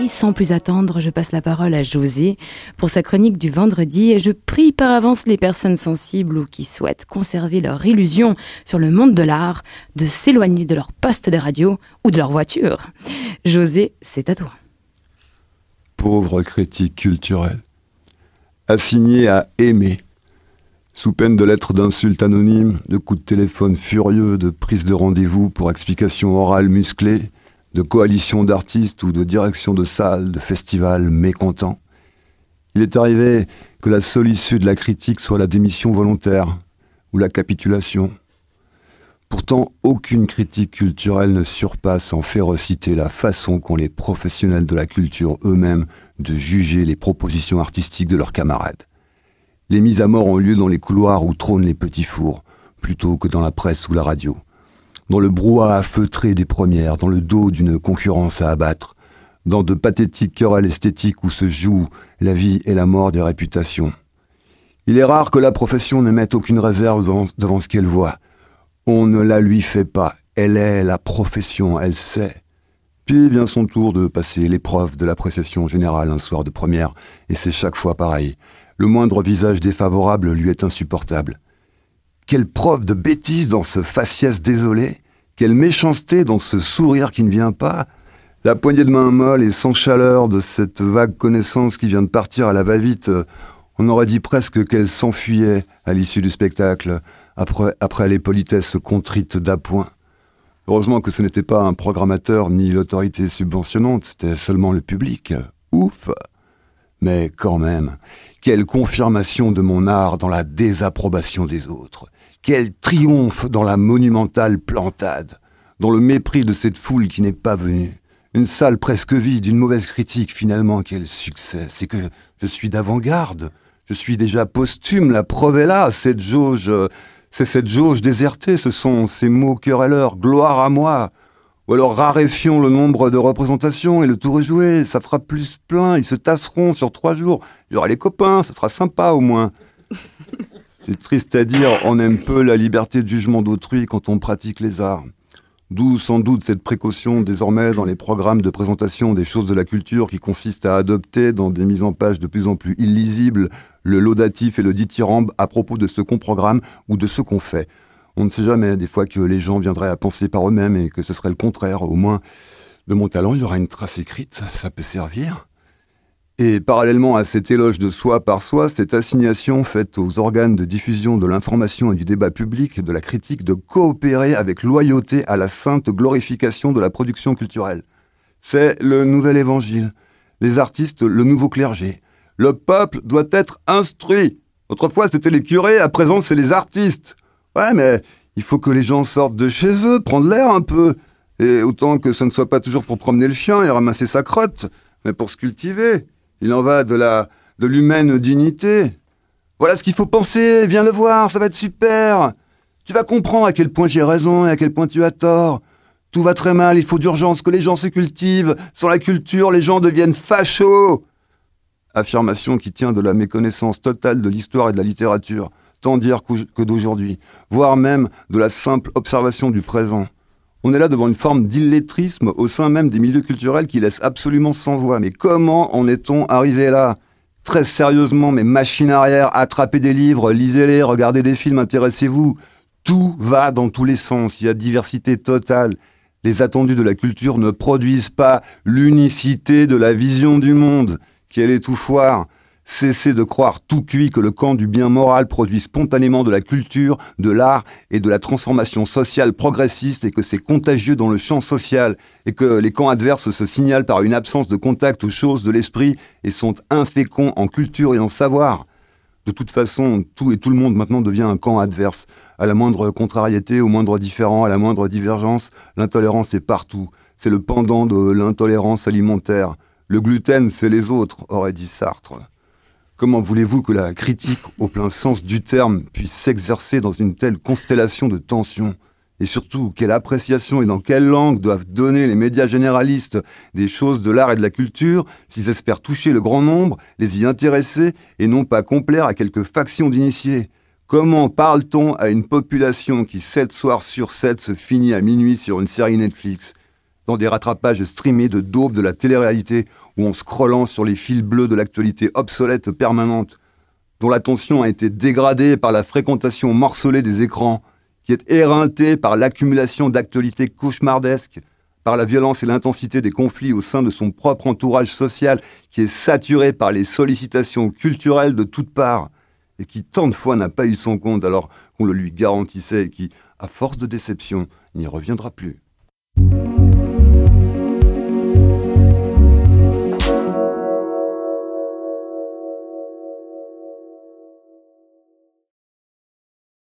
Et sans plus attendre, je passe la parole à José pour sa chronique du vendredi et je prie par avance les personnes sensibles ou qui souhaitent conserver leur illusion sur le monde de l'art de s'éloigner de leur poste de radio ou de leur voiture. José, c'est à toi. Pauvre critique culturelle, assigné à aimer, sous peine de lettres d'insultes anonymes, de coups de téléphone furieux, de prises de rendez-vous pour explications orales musclées, de coalitions d'artistes ou de directions de salles, de festivals mécontents. Il est arrivé que la seule issue de la critique soit la démission volontaire ou la capitulation. Pourtant, aucune critique culturelle ne surpasse en férocité la façon qu'ont les professionnels de la culture eux-mêmes de juger les propositions artistiques de leurs camarades. Les mises à mort ont lieu dans les couloirs où trônent les petits fours, plutôt que dans la presse ou la radio dans le brouhaha feutré des premières, dans le dos d'une concurrence à abattre, dans de pathétiques querelles esthétiques où se jouent la vie et la mort des réputations. Il est rare que la profession ne mette aucune réserve devant, devant ce qu'elle voit. On ne la lui fait pas. Elle est la profession, elle sait. Puis vient son tour de passer l'épreuve de l'appréciation générale un soir de première, et c'est chaque fois pareil. Le moindre visage défavorable lui est insupportable. Quelle preuve de bêtise dans ce faciès désolé, quelle méchanceté dans ce sourire qui ne vient pas, la poignée de main molle et sans chaleur de cette vague connaissance qui vient de partir à la va-vite, on aurait dit presque qu'elle s'enfuyait à l'issue du spectacle, après, après les politesses contrites d'appoint. Heureusement que ce n'était pas un programmateur ni l'autorité subventionnante, c'était seulement le public. Ouf Mais quand même, quelle confirmation de mon art dans la désapprobation des autres. Quel triomphe dans la monumentale plantade, dans le mépris de cette foule qui n'est pas venue. Une salle presque vide, une mauvaise critique, finalement, quel succès. C'est que je suis d'avant-garde. Je suis déjà posthume, la preuve est là, cette jauge, c'est cette jauge désertée, ce sont ces mots querelleurs, gloire à moi. Ou alors raréfions le nombre de représentations et le tour est joué, ça fera plus plein, ils se tasseront sur trois jours. Il y aura les copains, ça sera sympa au moins. C'est triste à dire, on aime peu la liberté de jugement d'autrui quand on pratique les arts. D'où sans doute cette précaution désormais dans les programmes de présentation des choses de la culture qui consiste à adopter dans des mises en page de plus en plus illisibles le laudatif et le dithyrambe à propos de ce qu'on programme ou de ce qu'on fait. On ne sait jamais des fois que les gens viendraient à penser par eux-mêmes et que ce serait le contraire. Au moins, de mon talent, il y aura une trace écrite, ça peut servir. Et parallèlement à cet éloge de soi par soi, cette assignation faite aux organes de diffusion de l'information et du débat public, de la critique, de coopérer avec loyauté à la sainte glorification de la production culturelle. C'est le nouvel évangile. Les artistes, le nouveau clergé. Le peuple doit être instruit. Autrefois, c'était les curés, à présent, c'est les artistes. Ouais, mais il faut que les gens sortent de chez eux, prendre l'air un peu. Et autant que ce ne soit pas toujours pour promener le chien et ramasser sa crotte, mais pour se cultiver. Il en va de la de l'humaine dignité. Voilà ce qu'il faut penser, viens le voir, ça va être super. Tu vas comprendre à quel point j'ai raison et à quel point tu as tort. Tout va très mal, il faut d'urgence que les gens se cultivent. Sans la culture, les gens deviennent fachos. Affirmation qui tient de la méconnaissance totale de l'histoire et de la littérature, tant dire que d'aujourd'hui, voire même de la simple observation du présent. On est là devant une forme d'illettrisme au sein même des milieux culturels qui laisse absolument sans voix. Mais comment en est-on arrivé là? Très sérieusement, mais machine arrière, attrapez des livres, lisez-les, regardez des films, intéressez-vous. Tout va dans tous les sens, il y a diversité totale. Les attendus de la culture ne produisent pas l'unicité de la vision du monde, qui est. Cessez de croire tout cuit que le camp du bien moral produit spontanément de la culture, de l'art et de la transformation sociale progressiste et que c'est contagieux dans le champ social et que les camps adverses se signalent par une absence de contact aux choses de l'esprit et sont inféconds en culture et en savoir. De toute façon, tout et tout le monde maintenant devient un camp adverse. À la moindre contrariété, au moindre différent, à la moindre divergence, l'intolérance est partout. C'est le pendant de l'intolérance alimentaire. Le gluten, c'est les autres, aurait dit Sartre. Comment voulez-vous que la critique, au plein sens du terme, puisse s'exercer dans une telle constellation de tensions? Et surtout, quelle appréciation et dans quelle langue doivent donner les médias généralistes des choses de l'art et de la culture s'ils espèrent toucher le grand nombre, les y intéresser et non pas complaire à quelques factions d'initiés? Comment parle-t-on à une population qui, 7 soirs sur 7, se finit à minuit sur une série Netflix, dans des rattrapages streamés de daube de la télé-réalité, ou en scrollant sur les fils bleus de l'actualité obsolète permanente, dont l'attention a été dégradée par la fréquentation morcelée des écrans, qui est éreintée par l'accumulation d'actualités cauchemardesques, par la violence et l'intensité des conflits au sein de son propre entourage social, qui est saturé par les sollicitations culturelles de toutes parts, et qui tant de fois n'a pas eu son compte alors qu'on le lui garantissait et qui, à force de déception, n'y reviendra plus.